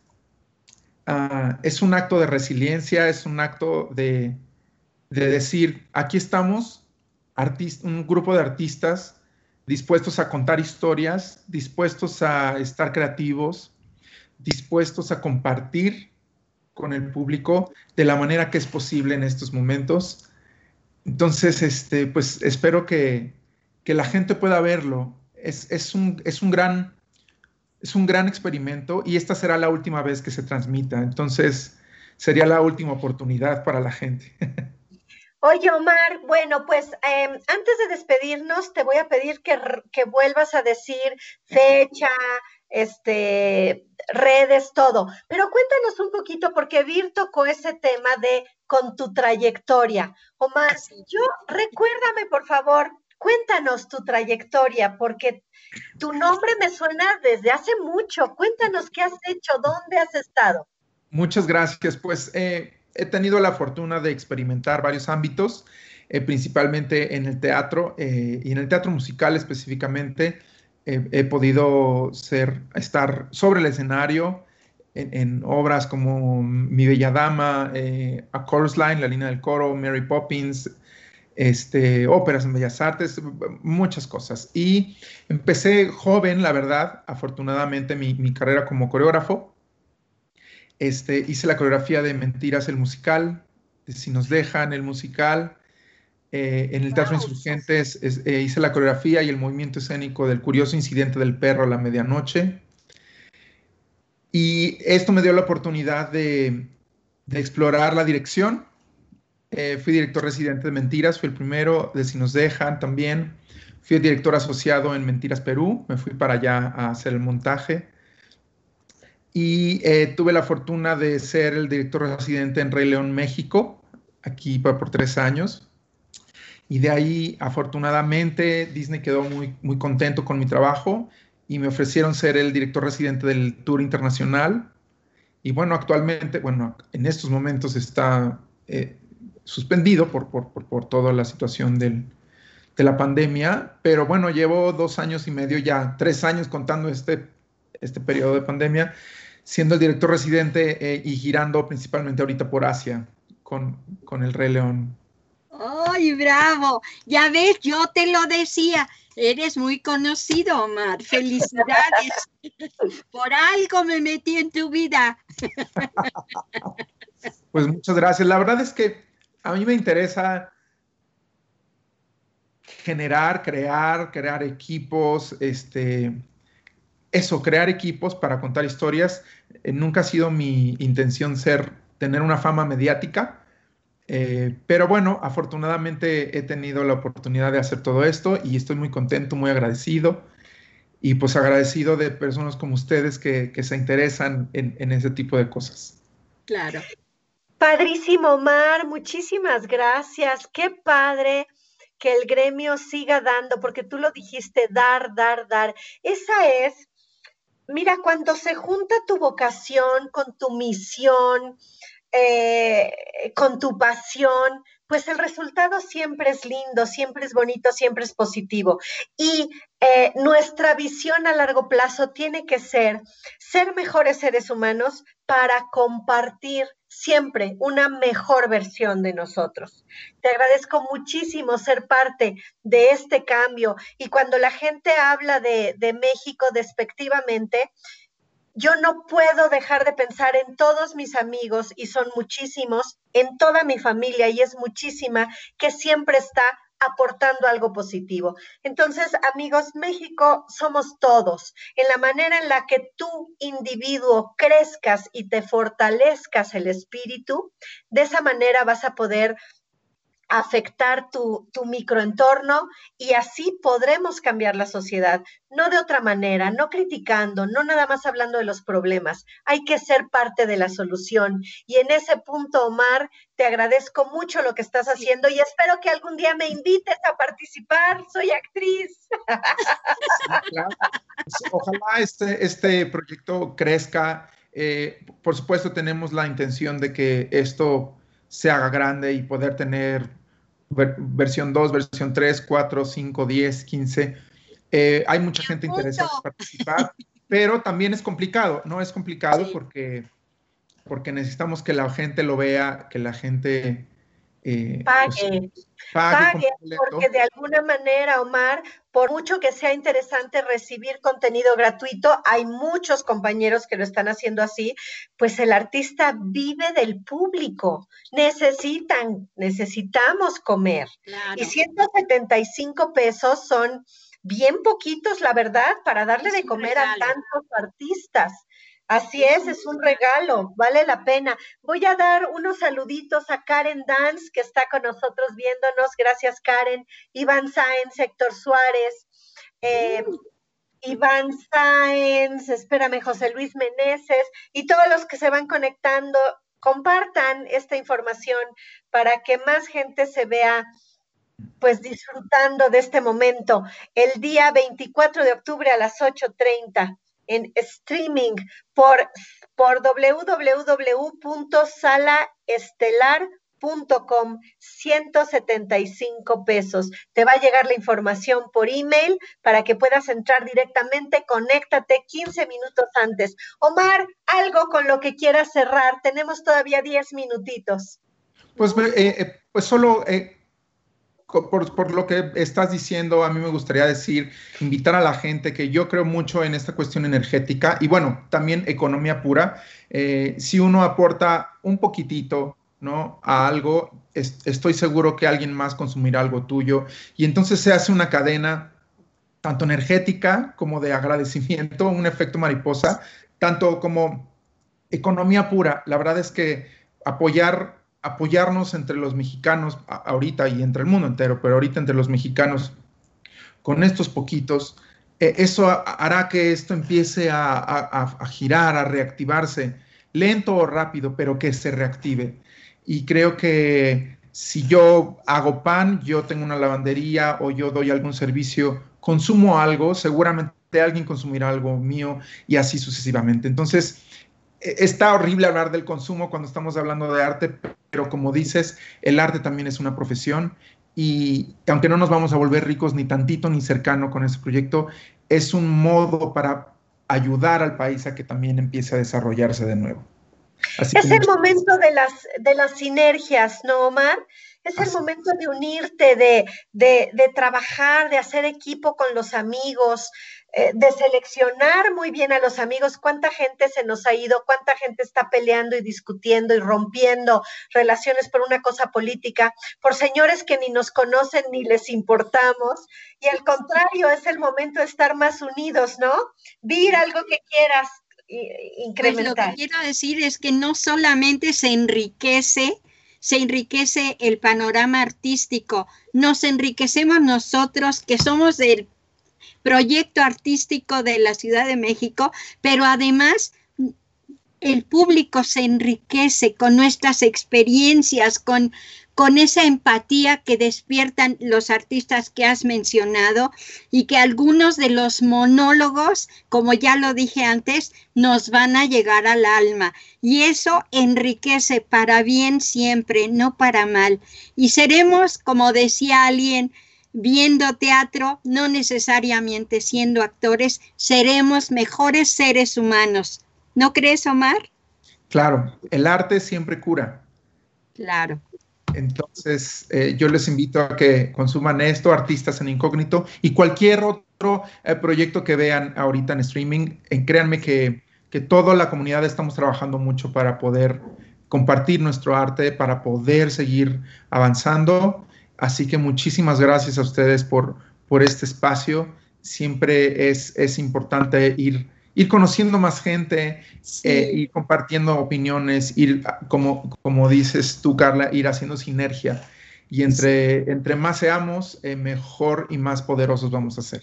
Speaker 5: ah, es un acto de resiliencia, es un acto de, de decir, aquí estamos, un grupo de artistas dispuestos a contar historias, dispuestos a estar creativos, dispuestos a compartir con el público de la manera que es posible en estos momentos. Entonces, este, pues espero que, la gente pueda verlo. Es, un, es, un gran, es un gran experimento y esta será la última vez que se transmita. Entonces, sería la última oportunidad para la gente.
Speaker 1: Oye, Omar, bueno, pues em, antes de despedirnos, te voy a pedir que, que, vuelvas a decir fecha, este, redes, todo. Pero cuéntanos un poquito, porque Vir tocó ese tema de con tu trayectoria. Omar, yo recuérdame, por favor, cuéntanos tu trayectoria, porque tu nombre me suena desde hace mucho. Cuéntanos qué has hecho, dónde has estado.
Speaker 5: Muchas gracias. Pues eh, he tenido la fortuna de experimentar varios ámbitos, eh, principalmente en el teatro eh, y en el teatro musical específicamente. He podido ser, estar sobre el escenario en, obras como Mi Bella Dama, eh, A Chorus Line, La Línea del Coro, Mary Poppins, este, óperas en Bellas Artes, muchas cosas. Y empecé joven, la verdad, afortunadamente, mi, mi carrera como coreógrafo. Este, hice la coreografía de Mentiras, el musical, de Si nos dejan, el musical. Eh, en el Teatro Insurgentes eh, hice la coreografía y el movimiento escénico del curioso incidente del perro a la medianoche. Y esto me dio la oportunidad de, explorar la dirección. Eh, fui director residente de Mentiras, fui el primero de Si nos dejan también. Fui director asociado en Mentiras Perú, me fui para allá a hacer el montaje y tuve la fortuna de ser el director residente en Rey León, México, aquí por tres años. Y de ahí, afortunadamente, Disney quedó muy, muy contento con mi trabajo y me ofrecieron ser el director residente del Tour Internacional. Y bueno, actualmente, bueno, en estos momentos está eh, suspendido por, por, por, por, toda la situación del, de la pandemia, pero bueno, llevo dos años y medio ya, tres años contando este, este periodo de pandemia, siendo el director residente eh, y girando principalmente ahorita por Asia con, con el Rey León.
Speaker 2: ¡Ay, bravo! Ya ves, yo te lo decía. Eres muy conocido, Omar. Felicidades. <laughs> Por algo me metí en tu vida. <laughs>
Speaker 5: Pues muchas gracias. La verdad es que a mí me interesa generar, crear, crear equipos, este, eso, crear equipos para contar historias. Eh, nunca ha sido mi intención ser, tener una fama mediática, eh, pero bueno, afortunadamente he tenido la oportunidad de hacer todo esto y estoy muy contento, muy agradecido. y pues agradecido de personas como ustedes que, se interesan en, ese tipo de cosas.
Speaker 2: Claro.
Speaker 1: Padrísimo, Omar, muchísimas gracias. Qué padre que el gremio siga dando, porque tú lo dijiste, dar, dar, dar. Esa es, mira, cuando se junta tu vocación con tu misión, eh, con tu pasión, pues el resultado siempre es lindo, siempre es bonito, siempre es positivo. Y eh, nuestra visión a largo plazo tiene que ser ser mejores seres humanos para compartir siempre una mejor versión de nosotros. Te agradezco muchísimo ser parte de este cambio y cuando la gente habla de, de México despectivamente, yo no puedo dejar de pensar en todos mis amigos, y son muchísimos, en toda mi familia, y es muchísima, que siempre está aportando algo positivo. Entonces, amigos, México somos todos. En la manera en la que tú, individuo, crezcas y te fortalezcas el espíritu, de esa manera vas a poder afectar tu, tu, microentorno y así podremos cambiar la sociedad, no de otra manera, no criticando, no nada más hablando de los problemas, hay que ser parte de la solución. Y en ese punto, Omar, te agradezco mucho lo que estás haciendo y espero que algún día me invites a participar, soy actriz.
Speaker 5: Ojalá este, este proyecto crezca. Eh, por supuesto, tenemos la intención de que esto se haga grande y poder tener versión 2, versión 3, 4, 5, 10, 15. hay mucha gente interesada en participar, <laughs> pero también es complicado, ¿no? Es complicado porque, porque necesitamos que la gente lo vea, que la gente
Speaker 1: eh, pague. Pues, pague, porque de alguna manera, Omar, por mucho que sea interesante recibir contenido gratuito, hay muchos compañeros que lo están haciendo así, pues el artista vive del público. Necesitan, necesitamos comer. Y 175 pesos son bien poquitos, la verdad, para darle de comer a tantos artistas. Así es, es un regalo, vale la pena. Voy a dar unos saluditos a Karen Dance, que está con nosotros viéndonos. Gracias, Karen. Iván Sáenz, Héctor Suárez, eh, Iván Sáenz, espérame, José Luis Meneses y todos los que se van conectando. Compartan esta información para que más gente se vea pues disfrutando de este momento. El día 24 de octubre a las 8.30 en streaming por, por www.salaestelar.com 175 pesos. Te va a llegar la información por email para que puedas entrar directamente. Conéctate 15 minutos antes. Omar, algo con lo que quieras cerrar. Tenemos todavía 10 minutitos.
Speaker 5: Pues, eh, eh, pues solo eh, por, lo que estás diciendo, a mí me gustaría decir, invitar a la gente que yo creo mucho en esta cuestión energética y bueno, también economía pura. Eh, si uno aporta un poquitito, ¿no? A algo, estoy seguro que alguien más consumirá algo tuyo y entonces se hace una cadena tanto energética como de agradecimiento, un efecto mariposa, tanto como economía pura. La verdad es que apoyar apoyarnos entre los mexicanos ahorita y entre el mundo entero, pero ahorita entre los mexicanos con estos poquitos, eh, eso hará que esto empiece a, girar, a reactivarse, lento o rápido, pero que se reactive. Y creo que si yo hago pan, yo tengo una lavandería o yo doy algún servicio, consumo algo, seguramente alguien consumirá algo mío y así sucesivamente. Entonces, e, está horrible hablar del consumo cuando estamos hablando de arte, pero como dices, el arte también es una profesión y aunque no nos vamos a volver ricos ni tantito ni cercano con ese proyecto, es un modo para ayudar al país a que también empiece a desarrollarse de nuevo.
Speaker 1: es el momento de las, de las sinergias, ¿no, Omar? Es el momento de unirte, de, de, de, trabajar, de hacer equipo con los amigos, eh, de seleccionar muy bien a los amigos, cuánta gente se nos ha ido, cuánta gente está peleando y discutiendo y rompiendo relaciones por una cosa política, por señores que ni nos conocen ni les importamos. Y al contrario, es el momento de estar más unidos, ¿no? Vir algo que quieras incrementar.
Speaker 2: Pues lo que quiero decir es que no solamente se enriquece, se enriquece el panorama artístico, nos enriquecemos nosotros que somos del proyecto artístico de la Ciudad de México, pero además el público se enriquece con nuestras experiencias, con, con esa empatía que despiertan los artistas que has mencionado y que algunos de los monólogos, como ya lo dije antes, nos van a llegar al alma. Y eso enriquece para bien siempre, no para mal. Y seremos, como decía alguien, viendo teatro, no necesariamente siendo actores, seremos mejores seres humanos ¿No crees, Omar?
Speaker 5: Claro, el arte siempre cura.
Speaker 2: Claro.
Speaker 5: Entonces, eh, yo les invito a que consuman esto, Artistas en Incógnito, y cualquier otro eh, proyecto que vean ahorita en streaming. Eh, créanme que, que toda la comunidad estamos trabajando mucho para poder compartir nuestro arte, para poder seguir avanzando. Así que muchísimas gracias a ustedes por, por este espacio. Siempre es, es importante ir ir conociendo más gente, eh, ir compartiendo opiniones, ir, como, como dices tú, Carla, ir haciendo sinergia. Y entre, entre más seamos, eh, mejor y más poderosos vamos a ser.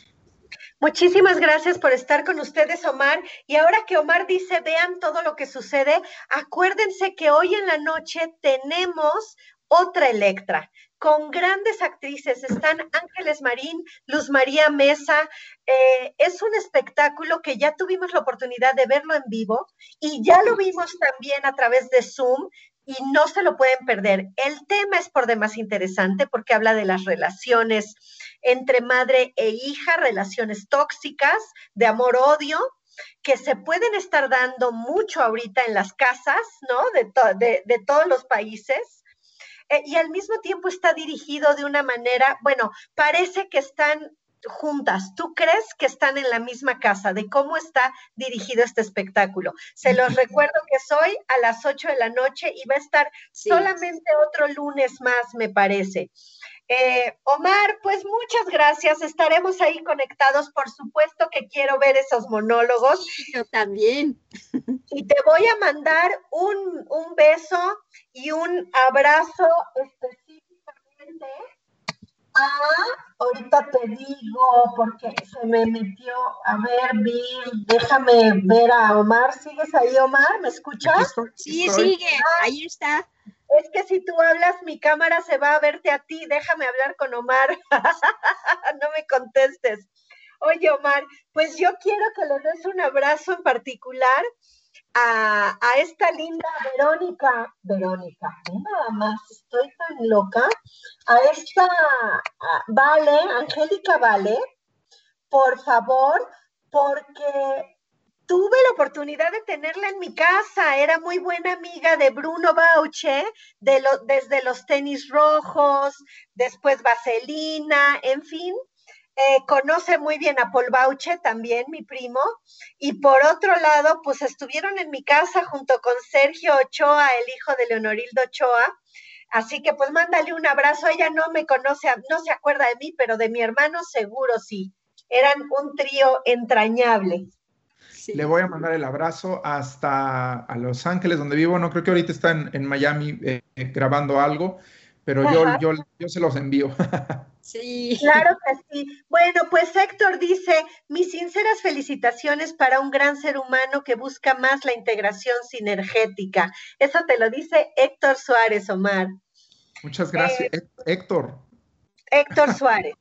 Speaker 1: Muchísimas gracias por estar con ustedes, Omar. Y ahora que Omar dice, vean todo lo que sucede, acuérdense que hoy en la noche tenemos otra Electra con grandes actrices. Están Ángeles Marín, Luz María Mesa. Eh, es un espectáculo que ya tuvimos la oportunidad de verlo en vivo y ya lo vimos también a través de Zoom y no se lo pueden perder. El tema es por demás interesante porque habla de las relaciones entre madre e hija, relaciones tóxicas, de amor-odio, que se pueden estar dando mucho ahorita en las casas, ¿no? De, de todos los países. Eh, y al mismo tiempo está dirigido de una manera, bueno, parece que están juntas. ¿Tú crees que están en la misma casa? ¿De cómo está dirigido este espectáculo? Se los <laughs> recuerdo que soy a las 8 de la noche y va a estar solamente otro lunes más, me parece. Eh, Omar, pues muchas gracias. Estaremos ahí conectados. Por supuesto que quiero ver esos monólogos.
Speaker 2: Yo también.
Speaker 1: Y te voy a mandar un, un beso y un abrazo específicamente Ah, ahorita te digo, porque se me metió, a ver, Bill, déjame ver a Omar, ¿sigues ahí, Omar? ¿Me escuchas?
Speaker 2: sí, sigue, ah, ahí está.
Speaker 1: Es que si tú hablas, mi cámara se va a verte a ti, déjame hablar con Omar, <laughs> no me contestes. Oye, Omar, pues yo quiero que le des un abrazo en particular a, esta linda Verónica, Verónica, nada más, estoy tan loca, a esta Vale, Angélica Vale, por favor, porque tuve la oportunidad de tenerla en mi casa, era muy buena amiga de Bruno Bauche, de desde los tenis rojos, después Vaselina, en fin, eh, conoce muy bien a Paul Bauche, también mi primo, y por otro lado, pues estuvieron en mi casa junto con Sergio Ochoa, el hijo de Leonorildo Ochoa, así que pues mándale un abrazo, ella no me conoce, no se acuerda de mí, pero de mi hermano seguro sí, eran un trío entrañable.
Speaker 5: Le voy a mandar el abrazo hasta a Los Ángeles, donde vivo, no creo que ahorita está en, Miami eh, grabando algo, pero yo, yo, yo se los envío. <laughs>
Speaker 1: Sí. Claro que sí. Bueno, pues Héctor dice, mis sinceras felicitaciones para un gran ser humano que busca más la integración sinergética. Eso te lo dice Héctor Suárez, Omar.
Speaker 5: Muchas gracias, eh, Héctor.
Speaker 1: Héctor Suárez.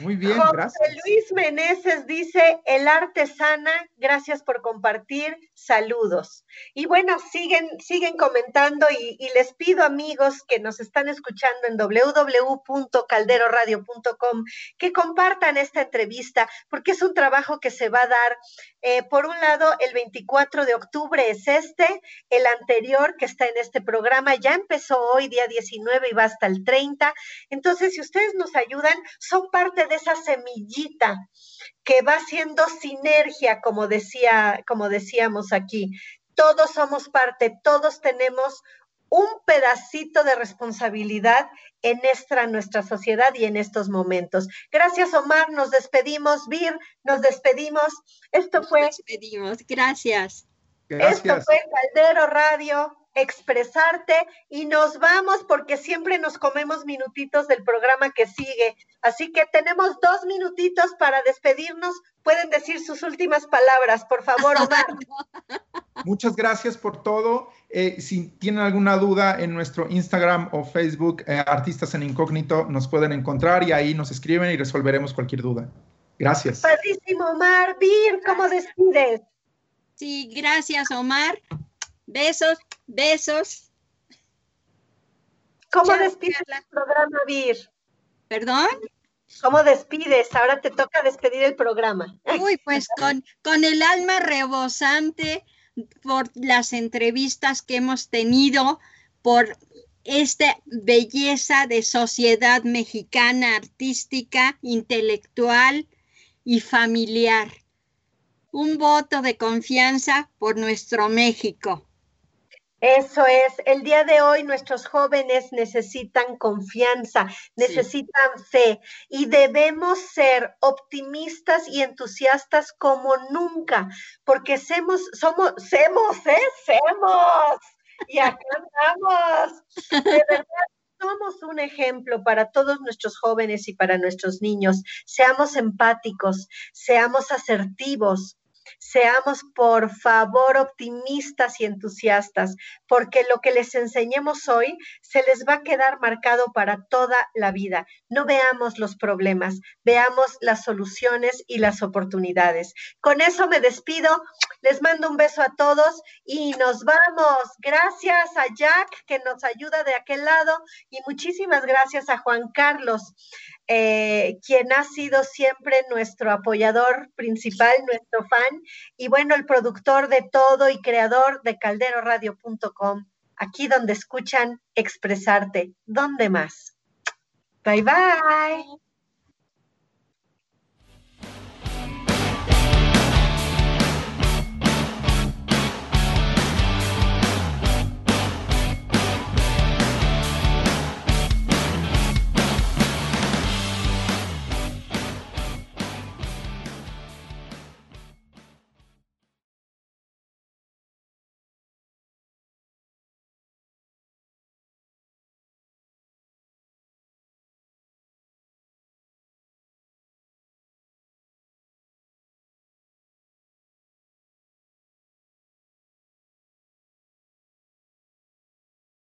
Speaker 5: Muy bien, gracias.
Speaker 1: Luis Meneses dice, el arte sana, gracias por compartir, saludos. Y bueno, siguen, siguen comentando y, y les pido amigos que nos están escuchando en www.calderoradio.com que compartan esta entrevista porque es un trabajo que se va a dar eh, por un lado, el 24 de octubre es este, el anterior que está en este programa ya empezó hoy, día 19, y va hasta el 30. Entonces, si ustedes nos ayudan, son parte de esa semillita que va haciendo sinergia, como, decía, como decíamos aquí. Todos somos parte, todos tenemos un pedacito de responsabilidad en nuestra, nuestra sociedad y en estos momentos. Gracias, Omar. Nos despedimos. Vir, nos despedimos. Esto fue.
Speaker 2: Nos despedimos. Gracias.
Speaker 1: Esto fue Caldero Radio expresarte y nos vamos porque siempre nos comemos minutitos del programa que sigue. Así que tenemos dos minutitos para despedirnos. Pueden decir sus últimas palabras, por favor, Omar. <laughs>
Speaker 5: Muchas gracias por todo. Eh, si tienen alguna duda en nuestro Instagram o Facebook, eh, Artistas en Incógnito, nos pueden encontrar y ahí nos escriben y resolveremos cualquier duda. Gracias.
Speaker 1: Padrísimo, Omar. Vir, ¿cómo despides?
Speaker 2: Sí, gracias, Omar. Besos, besos.
Speaker 1: ¿Cómo despides el programa, Vir?
Speaker 2: ¿Perdón?
Speaker 1: ¿Cómo despides? Ahora te toca despedir el programa.
Speaker 2: Uy, pues <laughs> con, con el alma rebosante por las entrevistas que hemos tenido, por esta belleza de sociedad mexicana, artística, intelectual y familiar. Un voto de confianza por nuestro México.
Speaker 1: Eso es, el día de hoy nuestros jóvenes necesitan confianza, necesitan fe y debemos ser optimistas y entusiastas como nunca, porque somos, somos, semos, ¿eh? Semos. Y acá andamos. De verdad, somos un ejemplo para todos nuestros jóvenes y para nuestros niños. Seamos empáticos, seamos asertivos, Seamos, por favor, optimistas y entusiastas, porque lo que les enseñemos hoy se les va a quedar marcado para toda la vida. No veamos los problemas, veamos las soluciones y las oportunidades. Con eso me despido, les mando un beso a todos y nos vamos. Gracias a Jack que nos ayuda de aquel lado y muchísimas gracias a Juan Carlos. Eh, quien ha sido siempre nuestro apoyador principal, nuestro fan, y bueno, el productor de todo y creador de calderoradio.com, aquí donde escuchan expresarte. ¿Dónde más? Bye bye.